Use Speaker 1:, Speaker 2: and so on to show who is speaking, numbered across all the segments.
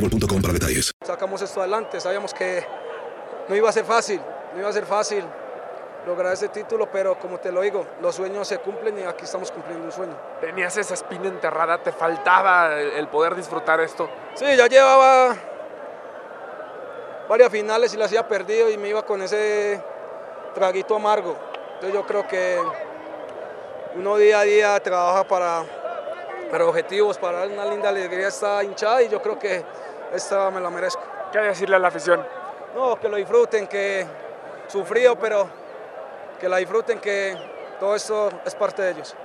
Speaker 1: boostmobile.com para detalles.
Speaker 2: Sacamos esto adelante, sabíamos que no iba a ser fácil, no iba a ser fácil lograr ese título, pero como te lo digo, los sueños se cumplen y aquí estamos cumpliendo un sueño.
Speaker 3: Tenías esa espina enterrada, te faltaba el, el poder disfrutar esto.
Speaker 2: Sí, ya llevaba varias finales y las había perdido y me iba con ese traguito amargo. Entonces yo creo que uno día a día trabaja para, para objetivos, para dar una linda alegría a esta hinchada y yo creo que esta me la merezco.
Speaker 3: ¿Qué decirle a la afición?
Speaker 2: No, que lo disfruten, que sufrido, pero que la disfruten, que todo esto es parte de ellos.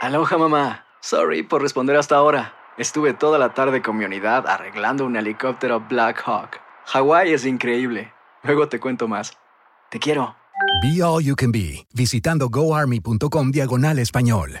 Speaker 4: Aloha mamá. Sorry por responder hasta ahora. Estuve toda la tarde con mi unidad arreglando un helicóptero Black Hawk. Hawái es increíble. Luego te cuento más. Te quiero.
Speaker 5: Be All You Can Be, visitando goarmy.com diagonal español.